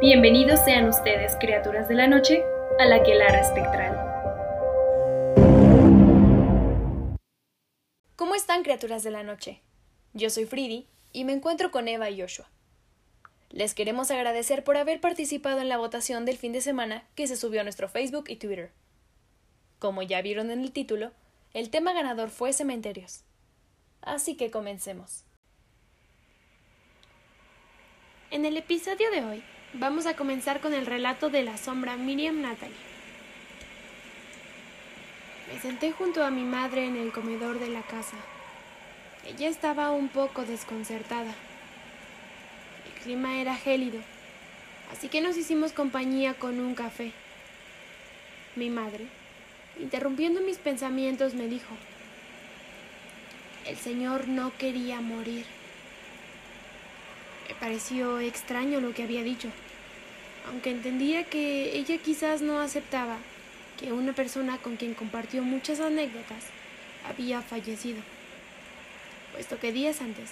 Bienvenidos sean ustedes, criaturas de la noche, a la Quelara Espectral. ¿Cómo están, criaturas de la noche? Yo soy Fridi y me encuentro con Eva y Joshua. Les queremos agradecer por haber participado en la votación del fin de semana que se subió a nuestro Facebook y Twitter. Como ya vieron en el título, el tema ganador fue cementerios. Así que comencemos. En el episodio de hoy vamos a comenzar con el relato de la sombra Miriam Natalie. Me senté junto a mi madre en el comedor de la casa. Ella estaba un poco desconcertada. El clima era gélido, así que nos hicimos compañía con un café. Mi madre, interrumpiendo mis pensamientos, me dijo, el Señor no quería morir. Me pareció extraño lo que había dicho, aunque entendía que ella quizás no aceptaba que una persona con quien compartió muchas anécdotas había fallecido, puesto que días antes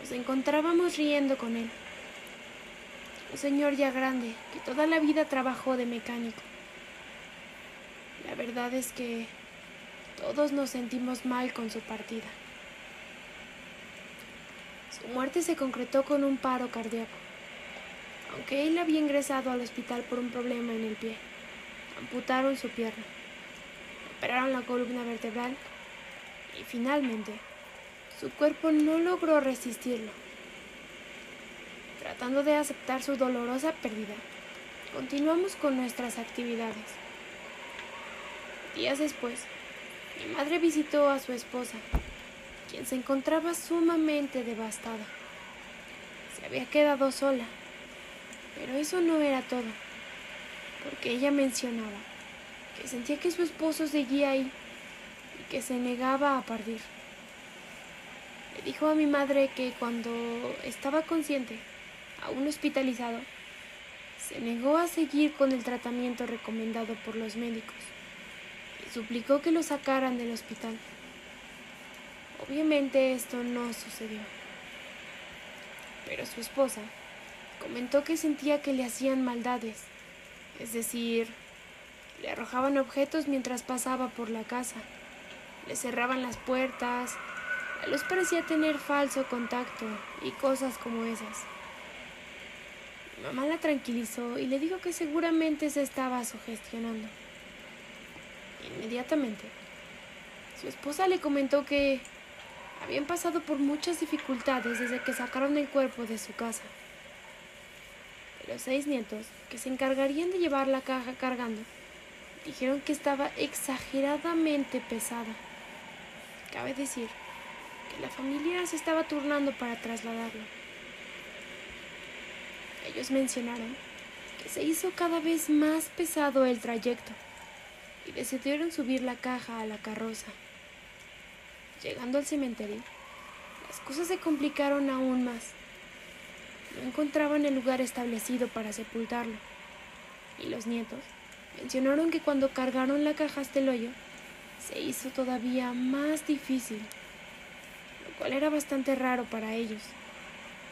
nos encontrábamos riendo con él. Un señor ya grande que toda la vida trabajó de mecánico. La verdad es que todos nos sentimos mal con su partida. Su muerte se concretó con un paro cardíaco, aunque él había ingresado al hospital por un problema en el pie. Amputaron su pierna, operaron la columna vertebral y finalmente su cuerpo no logró resistirlo. Tratando de aceptar su dolorosa pérdida, continuamos con nuestras actividades. Días después, mi madre visitó a su esposa, se encontraba sumamente devastada. Se había quedado sola, pero eso no era todo, porque ella mencionaba que sentía que su esposo seguía ahí y que se negaba a partir. Le dijo a mi madre que cuando estaba consciente, aún hospitalizado, se negó a seguir con el tratamiento recomendado por los médicos y suplicó que lo sacaran del hospital. Obviamente esto no sucedió. Pero su esposa comentó que sentía que le hacían maldades, es decir, le arrojaban objetos mientras pasaba por la casa, le cerraban las puertas, la luz parecía tener falso contacto y cosas como esas. Mamá la tranquilizó y le dijo que seguramente se estaba sugestionando. Inmediatamente, su esposa le comentó que habían pasado por muchas dificultades desde que sacaron el cuerpo de su casa. Los seis nietos, que se encargarían de llevar la caja cargando, dijeron que estaba exageradamente pesada. Cabe decir que la familia se estaba turnando para trasladarlo. Ellos mencionaron que se hizo cada vez más pesado el trayecto y decidieron subir la caja a la carroza. Llegando al cementerio, las cosas se complicaron aún más. No encontraban el lugar establecido para sepultarlo. Y los nietos mencionaron que cuando cargaron la caja hasta el hoyo, se hizo todavía más difícil, lo cual era bastante raro para ellos,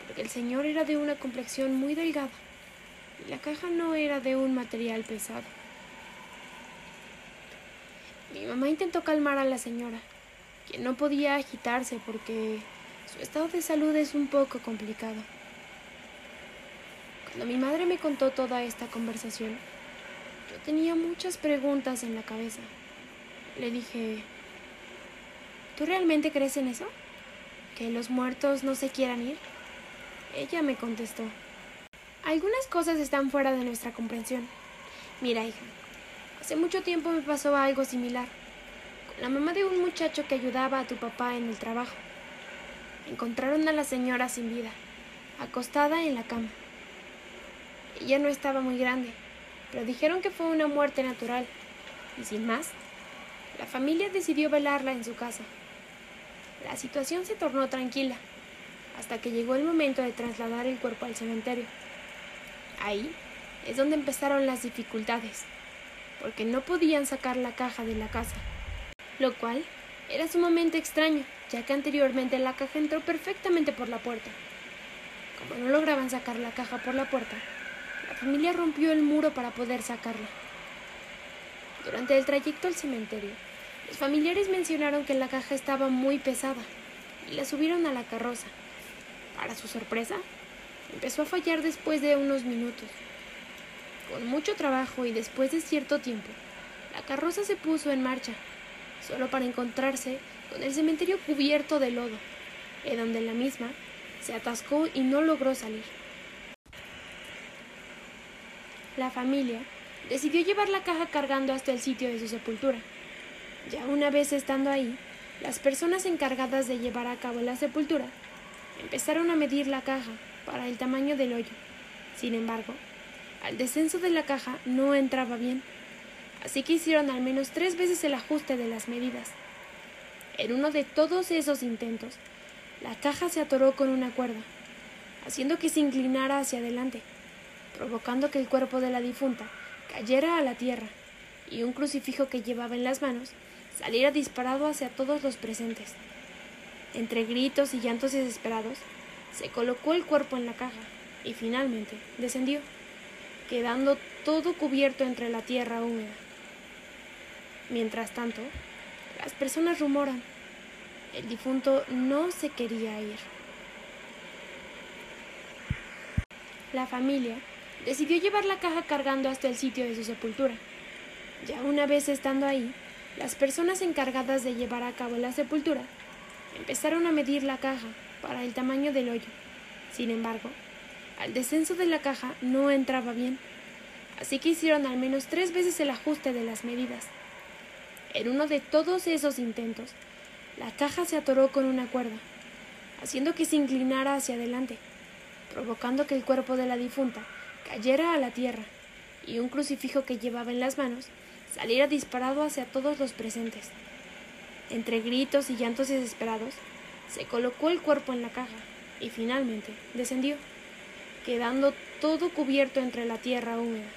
porque el señor era de una complexión muy delgada y la caja no era de un material pesado. Mi mamá intentó calmar a la señora, quien no podía agitarse porque su estado de salud es un poco complicado. Cuando mi madre me contó toda esta conversación, yo tenía muchas preguntas en la cabeza. Le dije, ¿tú realmente crees en eso? ¿Que los muertos no se quieran ir? Ella me contestó, algunas cosas están fuera de nuestra comprensión. Mira, hija, hace mucho tiempo me pasó algo similar la mamá de un muchacho que ayudaba a tu papá en el trabajo. Encontraron a la señora sin vida, acostada en la cama. Ella no estaba muy grande, pero dijeron que fue una muerte natural. Y sin más, la familia decidió velarla en su casa. La situación se tornó tranquila, hasta que llegó el momento de trasladar el cuerpo al cementerio. Ahí es donde empezaron las dificultades, porque no podían sacar la caja de la casa lo cual era sumamente extraño, ya que anteriormente la caja entró perfectamente por la puerta. Como no lograban sacar la caja por la puerta, familia rompió el muro para poder sacarla. Durante el trayecto al cementerio, los familiares mencionaron que la caja estaba muy pesada y la subieron a la carroza. Para su sorpresa, empezó a fallar después de unos minutos. Con mucho trabajo y después de cierto tiempo, la carroza se puso en marcha, solo para encontrarse con el cementerio cubierto de lodo, en donde la misma se atascó y no logró salir. La familia decidió llevar la caja cargando hasta el sitio de su sepultura. Ya una vez estando ahí, las personas encargadas de llevar a cabo la sepultura empezaron a medir la caja para el tamaño del hoyo. Sin embargo, al descenso de la caja no entraba bien, así que hicieron al menos tres veces el ajuste de las medidas. En uno de todos esos intentos, la caja se atoró con una cuerda, haciendo que se inclinara hacia adelante, provocando que el cuerpo de la difunta cayera a la tierra y un crucifijo que llevaba en las manos saliera disparado hacia todos los presentes. Entre gritos y llantos desesperados, se colocó el cuerpo en la caja y finalmente descendió, quedando todo cubierto entre la tierra húmeda. Mientras tanto, las personas rumoran, el difunto no se quería ir. La familia decidió llevar la caja cargando hasta el sitio de su sepultura. Ya una vez estando ahí, las personas encargadas de llevar a cabo la sepultura empezaron a medir la caja para el tamaño del hoyo. Sin embargo, al descenso de la caja no entraba bien, así que hicieron al menos tres veces el ajuste de las medidas. En uno de todos esos intentos, la caja se atoró con una cuerda, haciendo que se inclinara hacia adelante, provocando que el cuerpo de la difunta cayera a la tierra y un crucifijo que llevaba en las manos saliera disparado hacia todos los presentes. Entre gritos y llantos desesperados, se colocó el cuerpo en la caja y finalmente descendió, quedando todo cubierto entre la tierra húmeda.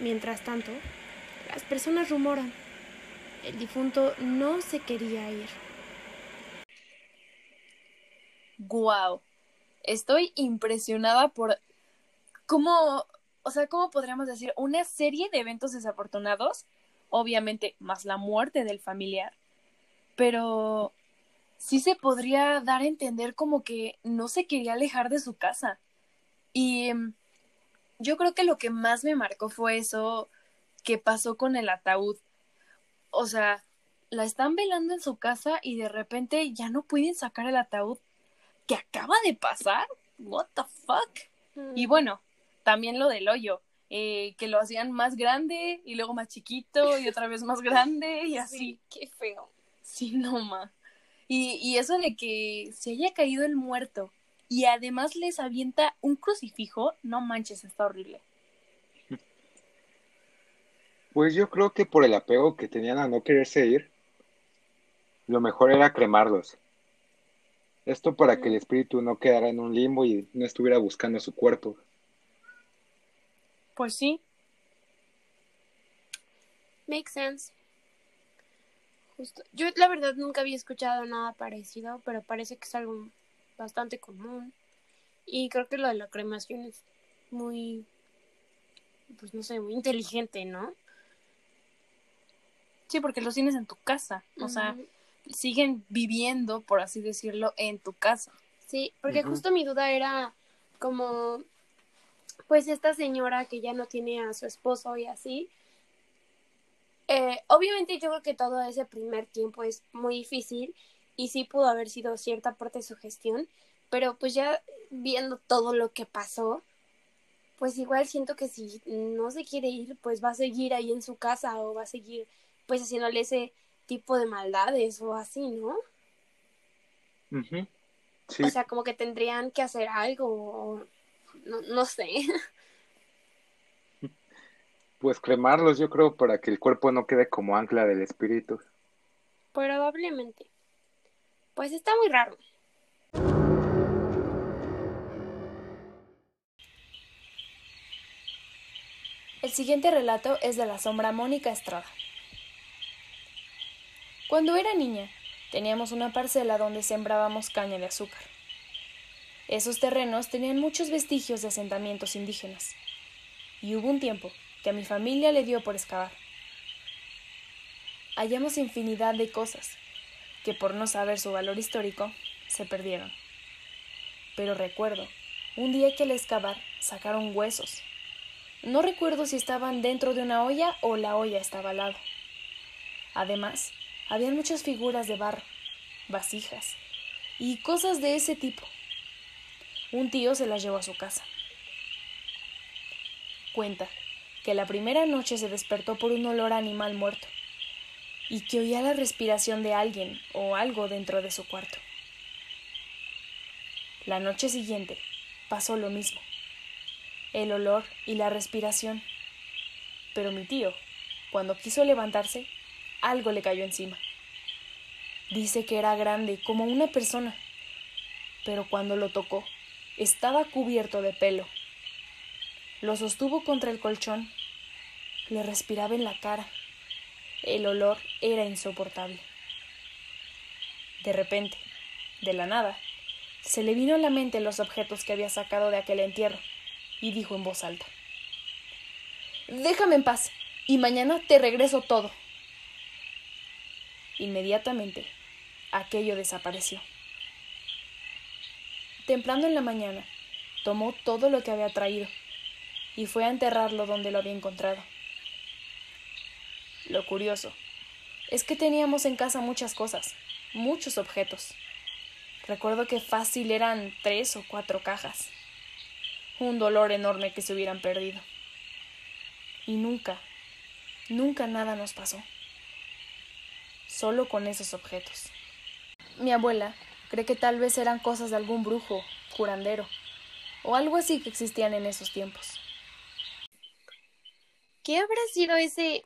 Mientras tanto, las personas rumoran, el difunto no se quería ir. ¡Guau! Estoy impresionada por cómo, o sea, cómo podríamos decir, una serie de eventos desafortunados, obviamente más la muerte del familiar, pero sí se podría dar a entender como que no se quería alejar de su casa. Y mm, yo creo que lo que más me marcó fue eso que pasó con el ataúd. O sea, la están velando en su casa y de repente ya no pueden sacar el ataúd. ¿Qué acaba de pasar? What the fuck? Y bueno, también lo del hoyo, eh, que lo hacían más grande y luego más chiquito y otra vez más grande y así. qué feo. Sí, no ma. Y, y eso de que se haya caído el muerto y además les avienta un crucifijo, no manches, está horrible. Pues yo creo que por el apego que tenían a no quererse ir, lo mejor era cremarlos. Esto para que el espíritu no quedara en un limbo y no estuviera buscando su cuerpo. Pues sí. Makes sense. Justo. Yo la verdad nunca había escuchado nada parecido, pero parece que es algo bastante común. Y creo que lo de la cremación es muy, pues no sé, muy inteligente, ¿no? Sí, porque los tienes en tu casa. O sea, siguen viviendo, por así decirlo, en tu casa. Sí, porque justo mi duda era como, pues esta señora que ya no tiene a su esposo y así. Eh, obviamente yo creo que todo ese primer tiempo es muy difícil y sí pudo haber sido cierta parte de su gestión, pero pues ya viendo todo lo que pasó, pues igual siento que si no se quiere ir, pues va a seguir ahí en su casa o va a seguir pues haciéndole ese tipo de maldades o así, ¿no? Sí, O sea, como que tendrían que hacer algo o no, no sé. pues cremarlos yo creo para que el cuerpo no quede como ancla del espíritu. Probablemente. Pues está muy raro. El siguiente relato es de la sombra Mónica Estrada. Cuando era niña, teníamos una parcela donde sembrábamos caña de azúcar. Esos terrenos tenían muchos vestigios de asentamientos indígenas. Y hubo un tiempo que a mi familia le dio por excavar. Hallamos infinidad de cosas que por no saber su valor histórico se perdieron. Pero recuerdo un día que al excavar sacaron huesos. No recuerdo si estaban dentro de una olla o la olla estaba al lado. Además, había muchas figuras de barro, vasijas y cosas de ese tipo. Un tío se las llevó a su casa. Cuenta que la primera noche se despertó por un olor animal muerto y que oía la respiración de alguien o algo dentro de su cuarto. La noche siguiente pasó lo mismo, el olor y la respiración. Pero mi tío, cuando quiso levantarse, algo le cayó encima. Dice que era grande, como una persona, pero cuando lo tocó, estaba cubierto de pelo. Lo sostuvo contra el colchón, le respiraba en la cara. El olor era insoportable. De repente, de la nada, se le vino a la mente los objetos que había sacado de aquel entierro y dijo en voz alta Déjame en paz, y mañana te regreso todo. Inmediatamente aquello desapareció. Templando en la mañana, tomó todo lo que había traído y fue a enterrarlo donde lo había encontrado. Lo curioso es que teníamos en casa muchas cosas, muchos objetos. Recuerdo que fácil eran tres o cuatro cajas. Un dolor enorme que se hubieran perdido. Y nunca, nunca nada nos pasó. Solo con esos objetos. Mi abuela cree que tal vez eran cosas de algún brujo, curandero, o algo así que existían en esos tiempos. ¿Qué habrá sido ese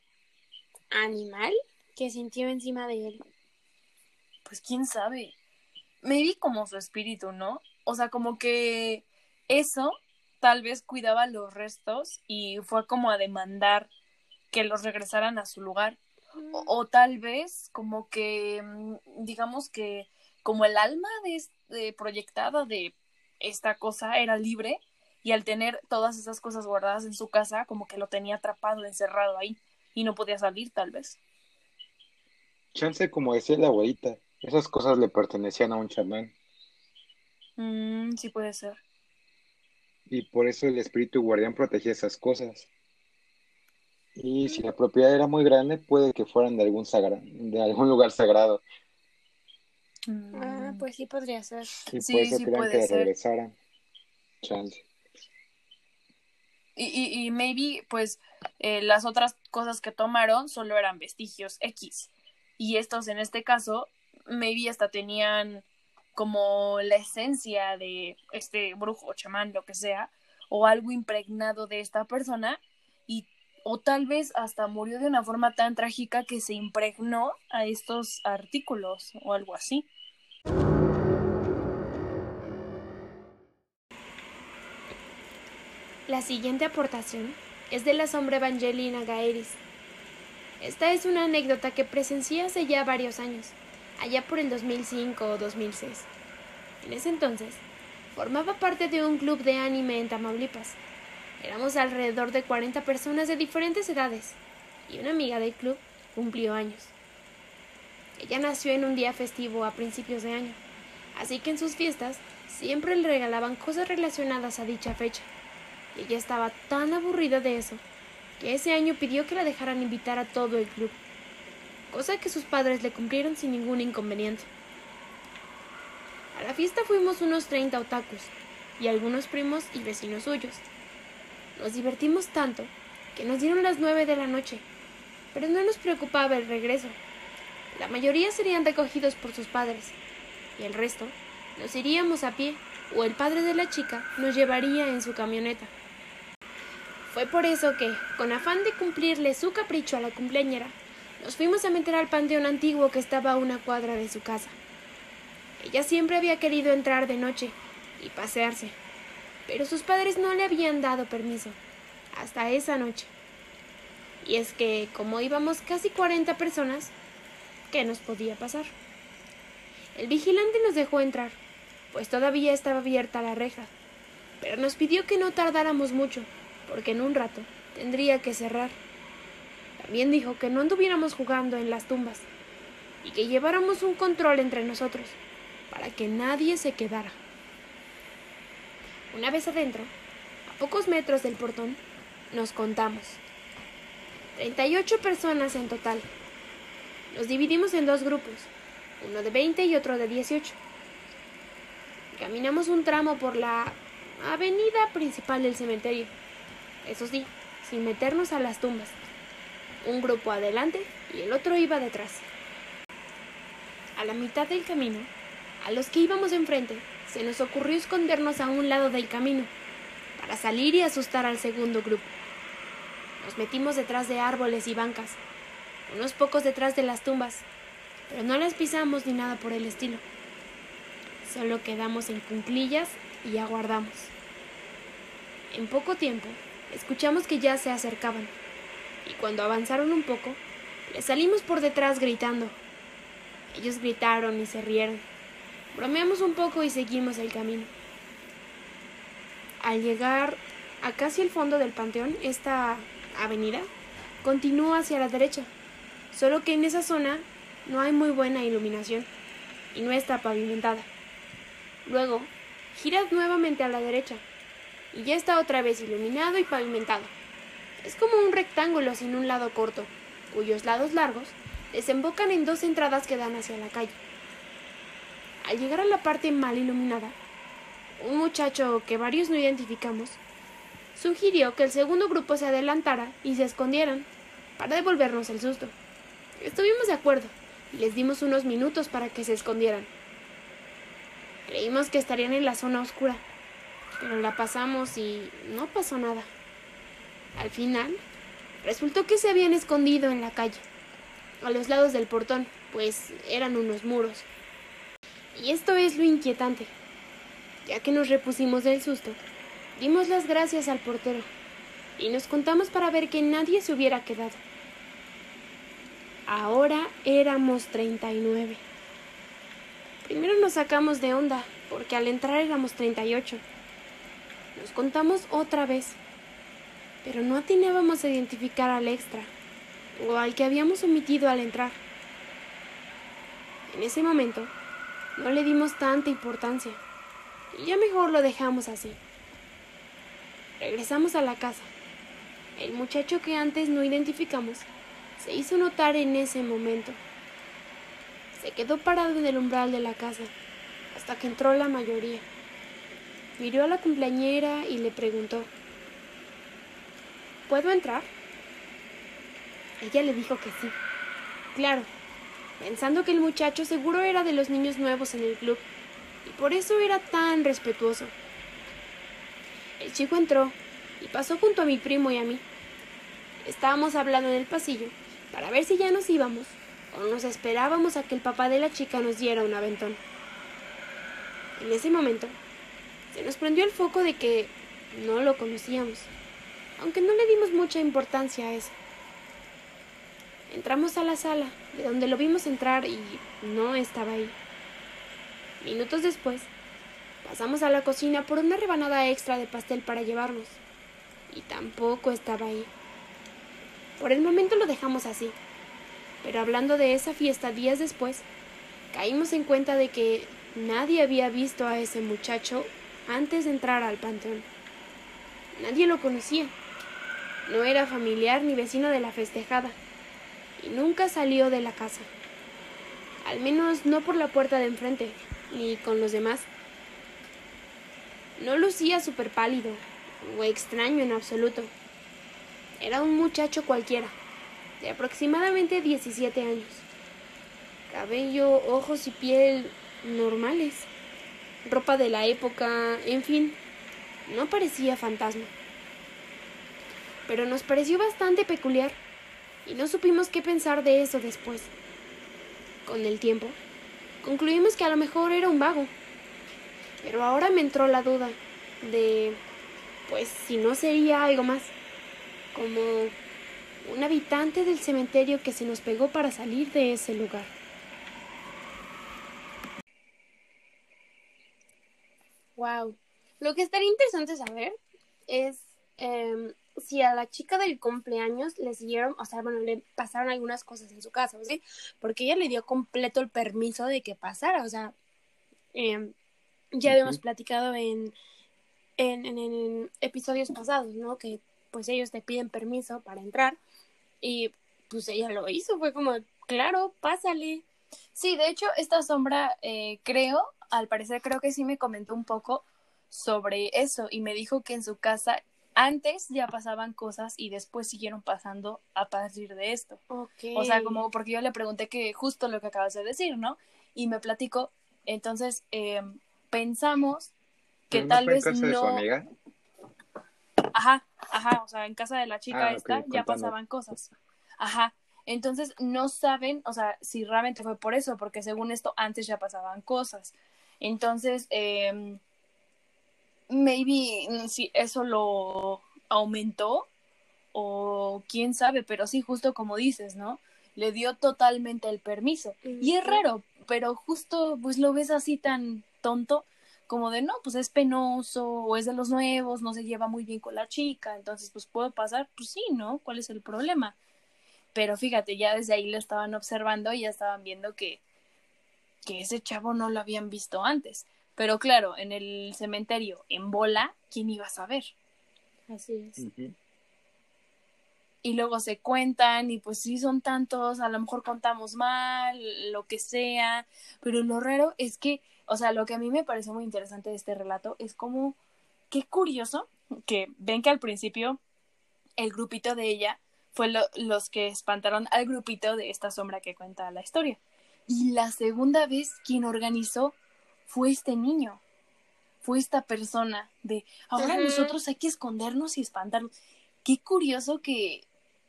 animal que sintió encima de él? Pues quién sabe. Me vi como su espíritu, ¿no? O sea, como que eso tal vez cuidaba los restos y fue como a demandar que los regresaran a su lugar. O, tal vez como que, mm, digamos que como el alma de, proyectada de esta cosa era libre y al tener todas esas cosas guardadas en su casa, como que lo tenía atrapado, encerrado ahí y no podía salir tal vez. Chance, como decía la abuelita, esas cosas le pertenecían a un chamán. Mm, sí puede ser. Y por eso el espíritu guardián protegía esas cosas. Y si la propiedad era muy grande, puede que fueran de algún de algún lugar sagrado. Ah, pues sí podría ser. Y sí, por eso sí que regresaran. Chance. Y, y, y maybe, pues, eh, las otras cosas que tomaron solo eran vestigios X. Y estos, en este caso, maybe hasta tenían como la esencia de este brujo, chamán, lo que sea, o algo impregnado de esta persona, o tal vez hasta murió de una forma tan trágica que se impregnó a estos artículos o algo así. La siguiente aportación es de la sombra Evangelina Gaeris. Esta es una anécdota que presencié hace ya varios años, allá por el 2005 o 2006. En ese entonces, formaba parte de un club de anime en Tamaulipas Éramos alrededor de 40 personas de diferentes edades y una amiga del club cumplió años. Ella nació en un día festivo a principios de año, así que en sus fiestas siempre le regalaban cosas relacionadas a dicha fecha. Y ella estaba tan aburrida de eso que ese año pidió que la dejaran invitar a todo el club, cosa que sus padres le cumplieron sin ningún inconveniente. A la fiesta fuimos unos 30 otakus y algunos primos y vecinos suyos. Nos divertimos tanto que nos dieron las nueve de la noche, pero no nos preocupaba el regreso. La mayoría serían recogidos por sus padres, y el resto nos iríamos a pie, o el padre de la chica nos llevaría en su camioneta. Fue por eso que, con afán de cumplirle su capricho a la cumpleañera, nos fuimos a meter al panteón antiguo que estaba a una cuadra de su casa. Ella siempre había querido entrar de noche y pasearse, pero sus padres no le habían dado permiso, hasta esa noche. Y es que, como íbamos casi 40 personas, ¿qué nos podía pasar? El vigilante nos dejó entrar, pues todavía estaba abierta la reja, pero nos pidió que no tardáramos mucho, porque en un rato tendría que cerrar. También dijo que no anduviéramos jugando en las tumbas y que lleváramos un control entre nosotros para que nadie se quedara. Una vez adentro, a pocos metros del portón, nos contamos. 38 personas en total. Nos dividimos en dos grupos, uno de 20 y otro de 18. Caminamos un tramo por la avenida principal del cementerio. Eso sí, sin meternos a las tumbas. Un grupo adelante y el otro iba detrás. A la mitad del camino, a los que íbamos enfrente, se nos ocurrió escondernos a un lado del camino, para salir y asustar al segundo grupo. Nos metimos detrás de árboles y bancas, unos pocos detrás de las tumbas, pero no las pisamos ni nada por el estilo. Solo quedamos en cunclillas y aguardamos. En poco tiempo, escuchamos que ya se acercaban, y cuando avanzaron un poco, les salimos por detrás gritando. Ellos gritaron y se rieron. Bromeamos un poco y seguimos el camino. Al llegar a casi el fondo del panteón, esta avenida continúa hacia la derecha, solo que en esa zona no hay muy buena iluminación y no está pavimentada. Luego, giras nuevamente a la derecha y ya está otra vez iluminado y pavimentado. Es como un rectángulo sin un lado corto, cuyos lados largos desembocan en dos entradas que dan hacia la calle. Al llegar a la parte mal iluminada, un muchacho que varios no identificamos sugirió que el segundo grupo se adelantara y se escondieran para devolvernos el susto. Estuvimos de acuerdo y les dimos unos minutos para que se escondieran. Creímos que estarían en la zona oscura, pero la pasamos y no pasó nada. Al final, resultó que se habían escondido en la calle, a los lados del portón, pues eran unos muros. Y esto es lo inquietante. Ya que nos repusimos del susto, dimos las gracias al portero y nos contamos para ver que nadie se hubiera quedado. Ahora éramos 39. Primero nos sacamos de onda, porque al entrar éramos 38. Nos contamos otra vez, pero no atinábamos a identificar al extra o al que habíamos omitido al entrar. En ese momento, no le dimos tanta importancia y ya mejor lo dejamos así. Regresamos a la casa. El muchacho que antes no identificamos se hizo notar en ese momento. Se quedó parado en el umbral de la casa hasta que entró la mayoría. Miró a la cumpleañera y le preguntó, ¿Puedo entrar? Ella le dijo que sí. Claro, pensando que el muchacho seguro era de los niños nuevos en el club y por eso era tan respetuoso. El chico entró y pasó junto a mi primo y a mí. Estábamos hablando en el pasillo para ver si ya nos íbamos o nos esperábamos a que el papá de la chica nos diera un aventón. En ese momento, se nos prendió el foco de que no lo conocíamos, aunque no le dimos mucha importancia a eso. Entramos a la sala, de donde lo vimos entrar y no estaba ahí. Minutos después, pasamos a la cocina por una rebanada extra de pastel para llevarnos, y tampoco estaba ahí. Por el momento lo dejamos así, pero hablando de esa fiesta días después, caímos en cuenta de que nadie había visto a ese muchacho antes de entrar al panteón. Nadie lo conocía. No era familiar ni vecino de la festejada. Y nunca salió de la casa. Al menos no por la puerta de enfrente, ni con los demás. No lucía súper pálido o extraño en absoluto. Era un muchacho cualquiera de aproximadamente 17 años. Cabello, ojos y piel normales. Ropa de la época, en fin, no parecía fantasma. Pero nos pareció bastante peculiar y no supimos qué pensar de eso después. Con el tiempo, concluimos que a lo mejor era un vago. Pero ahora me entró la duda de, pues, si no sería algo más, como un habitante del cementerio que se nos pegó para salir de ese lugar. Wow. Lo que estaría interesante saber es em, si a la chica del cumpleaños le siguieron, o sea, bueno, le pasaron algunas cosas en su casa, ¿sí? Porque ella le dio completo el permiso de que pasara, o sea, em, ya habíamos platicado en, en, en, en, episodios pasados, ¿no? Que pues ellos te piden permiso para entrar y pues ella lo hizo, fue como, claro, pásale. Sí, de hecho, esta sombra, eh, creo, al parecer creo que sí me comentó un poco sobre eso y me dijo que en su casa antes ya pasaban cosas y después siguieron pasando a partir de esto. Okay. O sea, como porque yo le pregunté que justo lo que acabas de decir, ¿no? Y me platicó. Entonces, eh, pensamos que ¿No tal vez casa no. de su amiga? Ajá, ajá, o sea, en casa de la chica Ah, esta ya pasaban cosas. Ajá. Entonces no saben, o sea, si realmente fue por eso, porque según esto antes ya pasaban cosas. Entonces, eh, maybe mm, si eso lo aumentó o quién sabe, pero sí, justo como dices, ¿no? Le dio totalmente el permiso. Y es raro, pero justo pues lo ves así tan tonto como de no, pues es penoso o es de los nuevos, no se lleva muy bien con la chica, entonces pues puede pasar, pues sí, ¿no? ¿Cuál es el problema? Pero fíjate, ya desde ahí lo estaban observando y ya estaban viendo que, que ese chavo no lo habían visto antes. Pero claro, en el cementerio, en bola, ¿quién iba a saber? Así es. Y luego se cuentan y pues sí son tantos, a lo mejor contamos mal, lo que sea, pero lo raro es que, o sea, lo que a mí me pareció muy interesante de este relato es como, qué curioso que ven que al principio el grupito de ella fue lo- los que espantaron al grupito de esta sombra que cuenta la historia. Y la segunda vez quien organizó fue este niño, fue esta persona de, ahora nosotros hay que escondernos y espantarnos. Qué curioso que,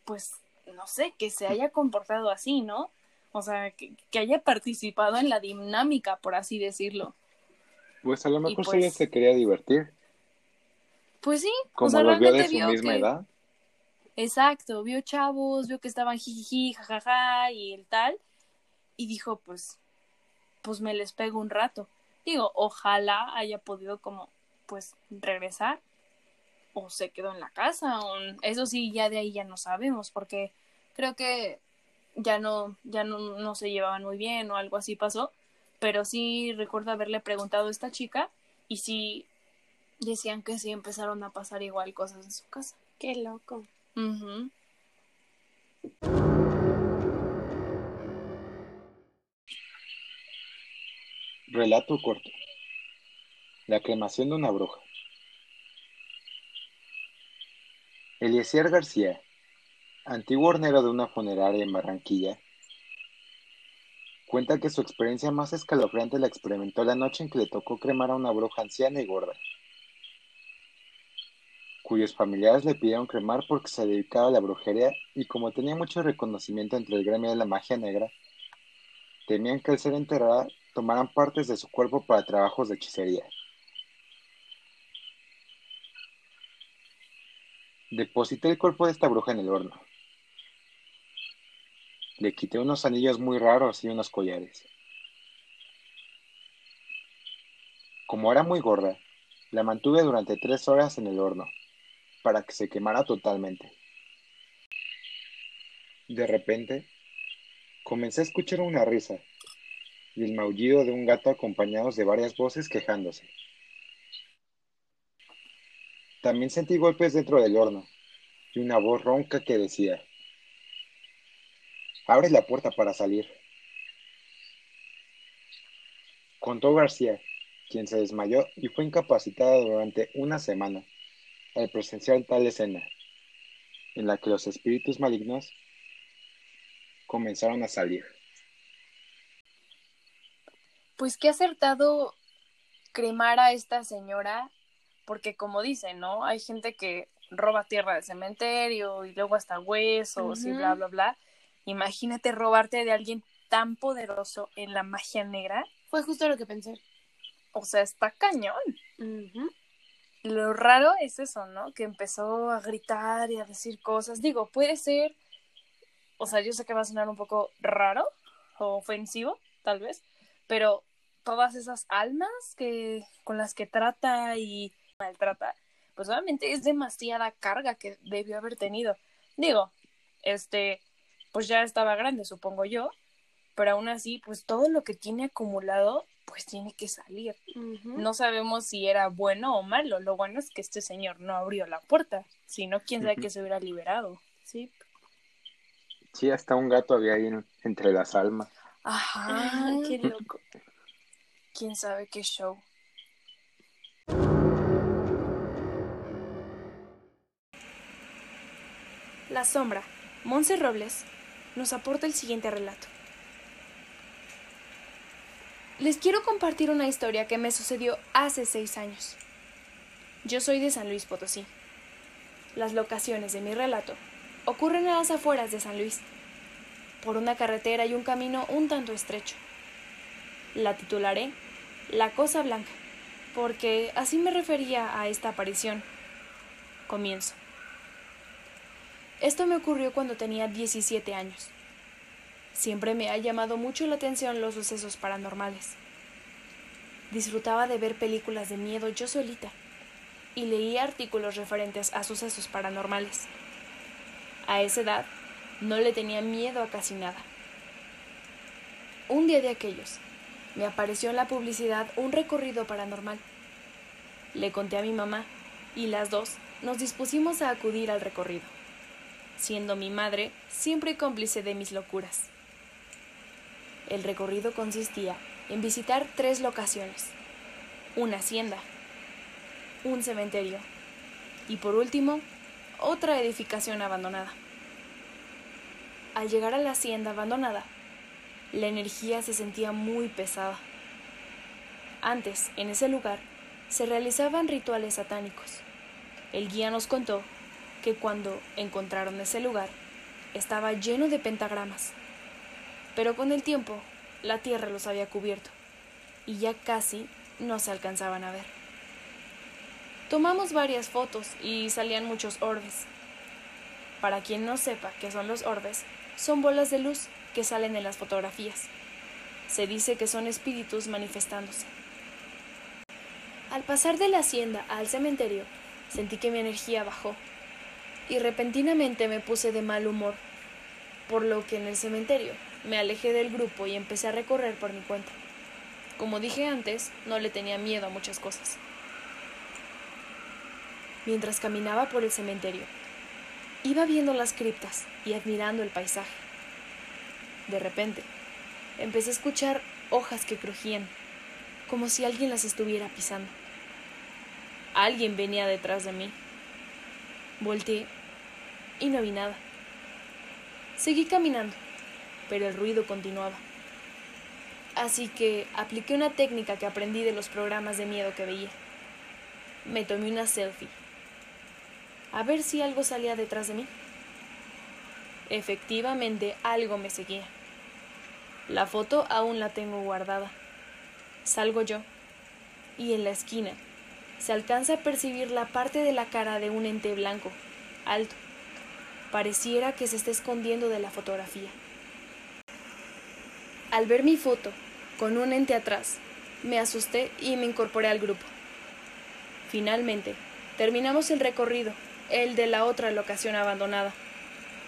pues, no sé, que se haya comportado así, ¿no? O sea, que, que haya participado en la dinámica, por así decirlo. Pues a lo mejor pues- ella se quería divertir, Pues sí, como o sea, los vio de su vio misma que- edad. Exacto, vio chavos, vio que estaban jijiji, jajaja y el tal, y dijo, pues, pues me les pego un rato. Digo, ojalá haya podido como, pues, regresar, o se quedó en la casa, o eso sí, ya de ahí ya no sabemos, porque creo que ya no, ya no, no se llevaban muy bien o algo así pasó, pero sí recuerdo haberle preguntado a esta chica, y sí decían que sí empezaron a pasar igual cosas en su casa. Qué loco. Ujú. Relato corto. La cremación de una bruja. Eliezer García, antiguo hornero de una funeraria en Barranquilla, cuenta que su experiencia más escalofriante la experimentó la noche en que le tocó cremar a una bruja anciana y gorda, cuyos familiares le pidieron cremar porque se dedicaba a la brujería y como tenía mucho reconocimiento entre el gremio de la magia negra, temían que al ser enterrada tomaran partes de su cuerpo para trabajos de hechicería. Deposité el cuerpo de esta bruja en el horno. Le quité unos anillos muy raros y unos collares. Como era muy gorda, la mantuve durante tres horas en el horno, para que se quemara totalmente. De repente, comencé a escuchar una risa y el maullido de un gato acompañados de varias voces quejándose. También sentí golpes dentro del horno y una voz ronca que decía, Abre la puerta para salir. Contó García, quien se desmayó y fue incapacitada durante una semana al presenciar tal escena, en la que los espíritus malignos comenzaron a salir. Pues qué acertado cremar a esta señora, porque como dicen, ¿no? Hay gente que roba tierra del cementerio y luego hasta huesos y bla, bla, bla. Imagínate robarte de alguien tan poderoso en la magia negra. Fue justo lo que pensé. O sea, está cañón. Lo raro es eso, ¿no? Que empezó a gritar y a decir cosas. Digo, puede ser, o sea, yo sé que va a sonar un poco raro o ofensivo, tal vez, pero todas esas almas que con las que trata y maltrata, pues obviamente es demasiada carga que debió haber tenido. Digo, este, pues ya estaba grande, supongo yo, pero aún así, pues todo lo que tiene acumulado, pues tiene que salir. No sabemos si era bueno o malo. Lo bueno es que este señor no abrió la puerta, sino quién sabe que se hubiera liberado. Sí. Sí, hasta un gato había ahí entre las almas. Ajá, qué loco. Quién sabe qué show. La sombra, Monse Robles, nos aporta el siguiente relato. Les quiero compartir una historia que me sucedió hace seis años. Yo soy de San Luis Potosí. Las locaciones de mi relato ocurren a las afueras de San Luis, por una carretera y un camino un tanto estrecho. La titularé La Cosa Blanca, porque así me refería a esta aparición. Comienzo. Esto me ocurrió cuando tenía 17 años. Siempre me ha llamado mucho la atención los sucesos paranormales. Disfrutaba de ver películas de miedo yo solita y leía artículos referentes a sucesos paranormales. A esa edad no le tenía miedo a casi nada. Un día de aquellos, me apareció en la publicidad un recorrido paranormal. Le conté a mi mamá y las dos nos dispusimos a acudir al recorrido siendo mi madre siempre cómplice de mis locuras. El recorrido consistía en visitar tres locaciones, una hacienda, un cementerio y por último otra edificación abandonada. Al llegar a la hacienda abandonada, la energía se sentía muy pesada. Antes, en ese lugar, se realizaban rituales satánicos. El guía nos contó que cuando encontraron ese lugar estaba lleno de pentagramas. Pero con el tiempo la tierra los había cubierto y ya casi no se alcanzaban a ver. Tomamos varias fotos y salían muchos orbes. Para quien no sepa qué son los orbes, son bolas de luz que salen en las fotografías. Se dice que son espíritus manifestándose. Al pasar de la hacienda al cementerio, sentí que mi energía bajó y repentinamente me puse de mal humor, por lo que en el cementerio me alejé del grupo y empecé a recorrer por mi cuenta. Como dije antes, no le tenía miedo a muchas cosas. Mientras caminaba por el cementerio, iba viendo las criptas y admirando el paisaje. De repente, empecé a escuchar hojas que crujían, como si alguien las estuviera pisando. Alguien venía detrás de mí. Volteé y no vi nada. Seguí caminando, pero el ruido continuaba. Así que apliqué una técnica que aprendí de los programas de miedo que veía. Me tomé una selfie. A ver si algo salía detrás de mí. Efectivamente, algo me seguía. La foto aún la tengo guardada. Salgo yo, y en la esquina se alcanza a percibir la parte de la cara de un ente blanco, alto. Pareciera que se está escondiendo de la fotografía. Al ver mi foto, con un ente atrás, me asusté y me incorporé al grupo. Finalmente, terminamos el recorrido, el de la otra locación abandonada.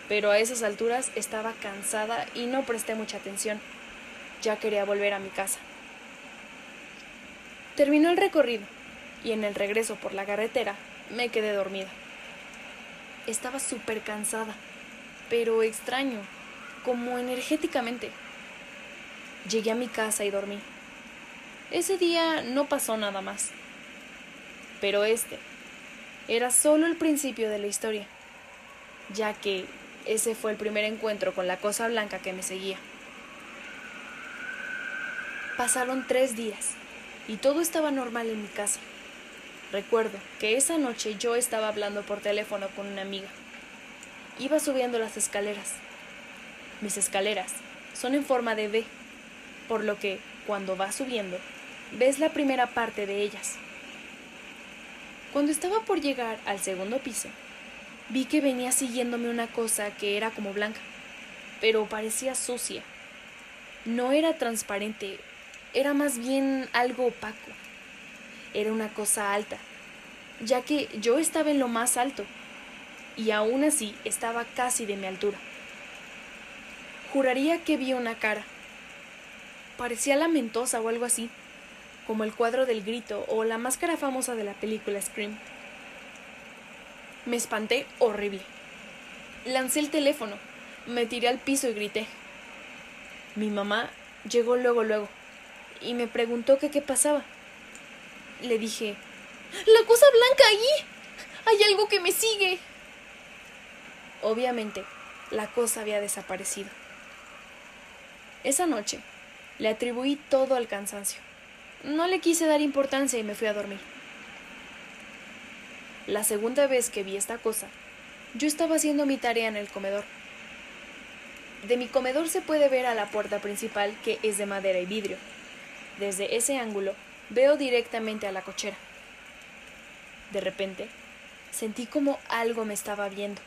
Pero a esas alturas estaba cansada y no presté mucha atención. Ya quería volver a mi casa. Terminó el recorrido y en el regreso por la carretera me quedé dormida. Estaba súper cansada, pero extraño, como energéticamente. Llegué a mi casa y dormí. Ese día no pasó nada más. Pero este era solo el principio de la historia, ya que ese fue el primer encuentro con la cosa blanca que me seguía. Pasaron tres días y todo estaba normal en mi casa. Recuerdo que esa noche yo estaba hablando por teléfono con una amiga. Iba subiendo las escaleras. Mis escaleras son en forma de V, por lo que cuando vas subiendo, ves la primera parte de ellas. Cuando estaba por llegar al segundo piso, vi que venía siguiéndome una cosa que era como blanca, pero parecía sucia. No era transparente, era más bien algo opaco. Era una cosa alta, ya que yo estaba en lo más alto, y aún así estaba casi de mi altura. Juraría que vi una cara. Parecía lamentosa o algo así, como el cuadro del grito o la máscara famosa de la película Scream. Me espanté horrible. Lancé el teléfono, me tiré al piso y grité. Mi mamá llegó luego, luego, y me preguntó qué pasaba. Le dije, La cosa blanca allí. Hay algo que me sigue. Obviamente, la cosa había desaparecido. Esa noche, le atribuí todo al cansancio. No le quise dar importancia y me fui a dormir. La segunda vez que vi esta cosa, yo estaba haciendo mi tarea en el comedor. De mi comedor se puede ver a la puerta principal que es de madera y vidrio. Desde ese ángulo veo directamente a la cochera. De repente, sentí como algo me estaba viendo.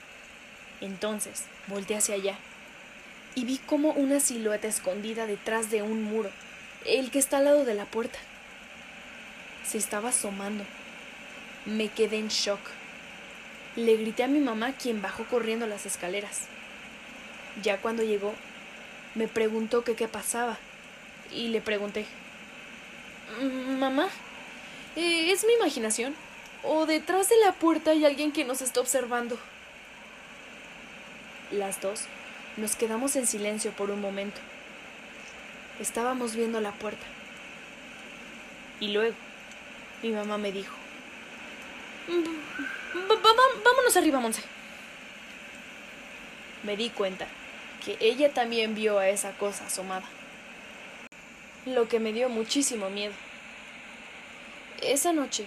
Entonces, volteé hacia allá y vi como una silueta escondida detrás de un muro, el que está al lado de la puerta. Se estaba asomando. Me quedé en shock. Le grité a mi mamá, quien bajó corriendo las escaleras. Ya cuando llegó, me preguntó qué pasaba, y le pregunté, Mamá, eh, ¿es mi imaginación? ¿O detrás de la puerta hay alguien que nos está observando? Las dos nos quedamos en silencio por un momento. Estábamos viendo la puerta. Y luego, mi mamá me dijo, vámonos arriba, Monse. Me di cuenta que ella también vio a esa cosa asomada, lo que me dio muchísimo miedo. Esa noche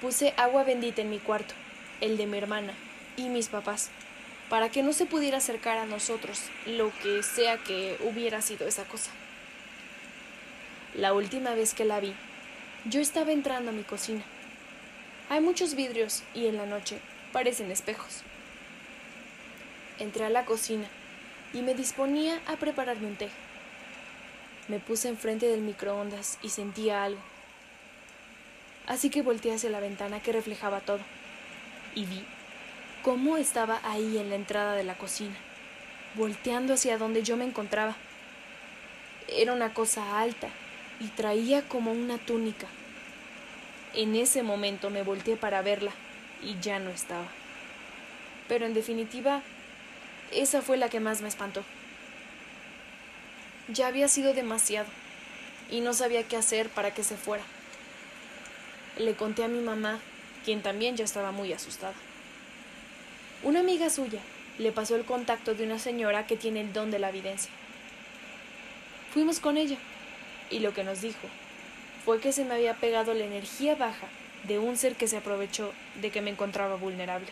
puse agua bendita en mi cuarto, el de mi hermana y mis papás para que no se pudiera acercar a nosotros lo que sea que hubiera sido esa cosa. La última vez que la vi, yo estaba entrando a mi cocina. Hay muchos vidrios y en la noche parecen espejos. Entré a la cocina y me disponía a prepararme un té. Me puse enfrente del microondas y sentía algo. Así que volteé hacia la ventana que reflejaba todo y vi cómo estaba ahí en la entrada de la cocina, volteando hacia donde yo me encontraba. Era una cosa alta y traía como una túnica. En ese momento me volteé para verla y ya no estaba. Pero en definitiva, esa fue la que más me espantó. Ya había sido demasiado y no sabía qué hacer para que se fuera. Le conté a mi mamá, quien también ya estaba muy asustada. Una amiga suya le pasó el contacto de una señora que tiene el don de la evidencia. Fuimos con ella y lo que nos dijo fue que se me había pegado la energía baja de un ser que se aprovechó de que me encontraba vulnerable.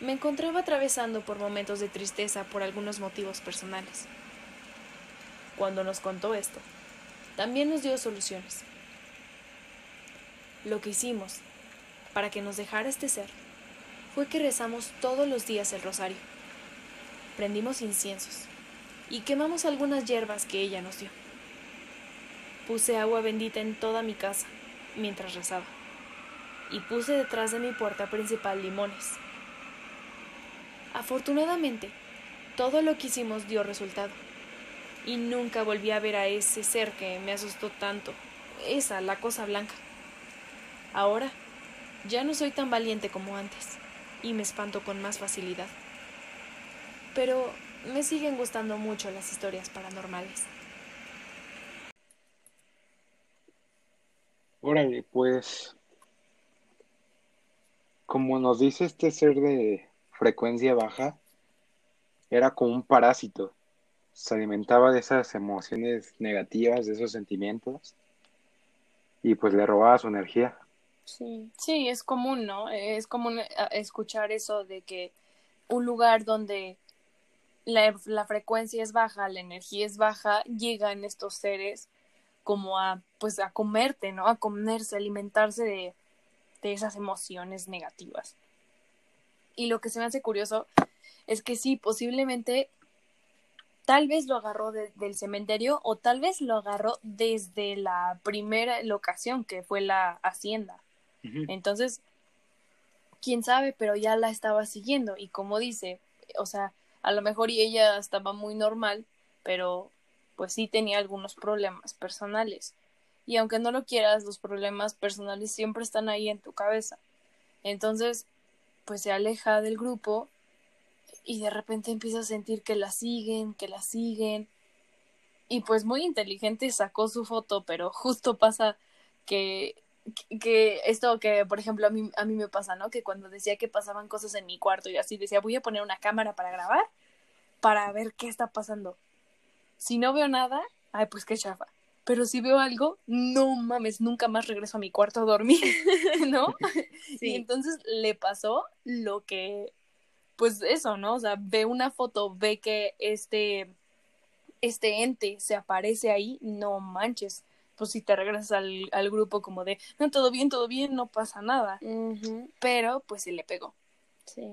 Me encontraba atravesando por momentos de tristeza por algunos motivos personales. Cuando nos contó esto, también nos dio soluciones. Lo que hicimos para que nos dejara este ser fue que rezamos todos los días el rosario. Prendimos inciensos y quemamos algunas hierbas que ella nos dio. Puse agua bendita en toda mi casa mientras rezaba y puse detrás de mi puerta principal limones. Afortunadamente, todo lo que hicimos dio resultado y nunca volví a ver a ese ser que me asustó tanto, esa, la cosa blanca. Ahora, ya no soy tan valiente como antes y me espanto con más facilidad. Pero me siguen gustando mucho las historias paranormales. Órale, pues, como nos dice este ser de frecuencia baja, era como un parásito. Se alimentaba de esas emociones negativas, de esos sentimientos, y pues le robaba su energía. Sí, sí, es común, ¿no? Es común eh, escuchar eso de que un lugar donde la, la, frecuencia es baja, la energía es baja, llegan estos seres como a, pues, a comerte, ¿no? A comerse, alimentarse de, de esas emociones negativas. Y lo que se me hace curioso es que sí, posiblemente tal vez lo agarró de- del cementerio o tal vez lo agarró desde la primera locación que fue la hacienda. Entonces, quién sabe, pero ya la estaba siguiendo y como dice, o sea, a lo mejor y ella estaba muy normal, pero pues sí tenía algunos problemas personales. Y aunque no lo quieras, los problemas personales siempre están ahí en tu cabeza. Entonces, pues se aleja del grupo y de repente empieza a sentir que la siguen, que la siguen. Y pues muy inteligente sacó su foto, pero justo pasa que, que esto que, por ejemplo, a mí, a mí me pasa, ¿no? Que cuando decía que pasaban cosas en mi cuarto y así decía, voy a poner una cámara para grabar, para ver qué está pasando. Si no veo nada, ay, pues qué chafa. Pero si veo algo, no mames, nunca más regreso a mi cuarto a dormir, ¿no? Y entonces le pasó lo que, pues eso, ¿no? O sea, ve una foto, ve que este, este ente se aparece ahí, no manches. Pues si te regresas al, al grupo como de, no, todo bien, todo bien, no pasa nada. Pero pues se le pegó. Sí.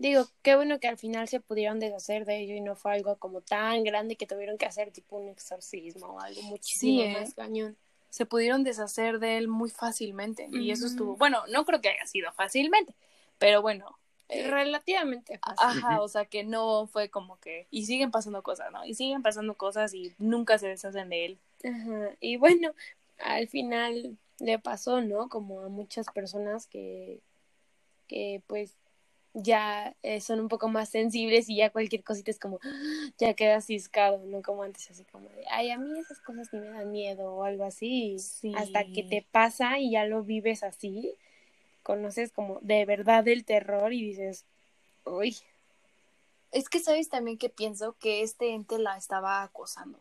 Digo, qué bueno que al final se pudieron deshacer de ello y no fue algo como tan grande que tuvieron que hacer tipo un exorcismo o algo muchísimo Sí, ¿eh? más cañón. Se pudieron deshacer de él muy fácilmente. Y eso estuvo, bueno, no creo que haya sido fácilmente, pero bueno. eh, Relativamente fácil. Ajá, o sea que no fue como que... Y siguen pasando cosas, ¿no? Y siguen pasando cosas y nunca se deshacen de él. Ajá. Y bueno, al final le pasó, ¿no? Como a muchas personas que, que pues ya eh, son un poco más sensibles y ya cualquier cosita es como, ya queda ciscado, no como antes, así como de, ay, a mí esas cosas ni me dan miedo o algo así. Sí. Hasta que te pasa y ya lo vives así, conoces como de verdad el terror y dices, uy, Es que sabes también que pienso que este ente la estaba acosando.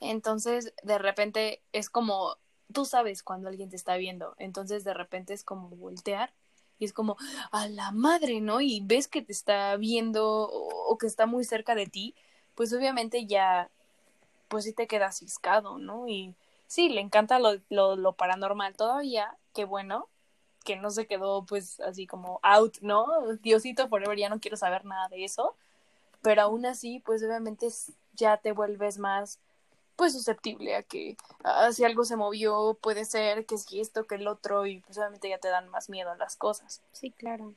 Entonces, de repente es como, tú sabes cuando alguien te está viendo, entonces de repente es como voltear y es como, a la madre, ¿no? Y ves que te está viendo o, que está muy cerca de ti, pues obviamente ya, pues sí te quedas ciscado, ¿no? Y sí, le encanta lo, lo, lo paranormal todavía, qué bueno, que no se quedó pues así como out, ¿no? Diosito forever, ya no quiero saber nada de eso, pero aún así, pues obviamente ya te vuelves más pues susceptible a que ah, si algo se movió puede ser que si esto que el otro y pues obviamente ya te dan más miedo a las cosas. sí, claro.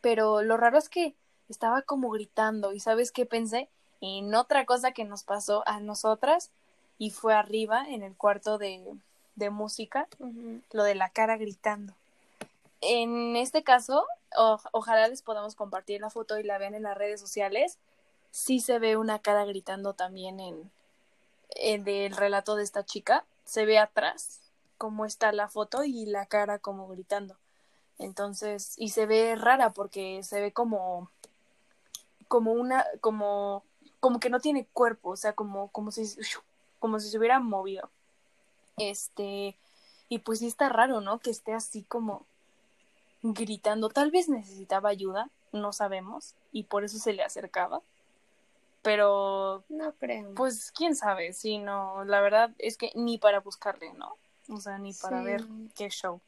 Pero lo raro es que estaba como gritando y ¿sabes qué pensé? En otra cosa que nos pasó a nosotras y fue arriba en el cuarto de, de música lo de la cara gritando. En este caso, o- ojalá les podamos compartir la foto y la vean en las redes sociales. Sí se ve una cara gritando también en, en del relato de esta chica. Se ve atrás cómo está la foto y la cara como gritando. Entonces, y se ve rara porque se ve como como una como como que no tiene cuerpo, o sea, como como si como si se hubiera movido. Este, y pues sí está raro, ¿no? Que esté así como gritando. Tal vez necesitaba ayuda, no sabemos, y por eso se le acercaba. Pero, No creo. pues, quién sabe, sí, no, la verdad es que ni para buscarle, ¿no? O sea, ni para Sí. ver qué show.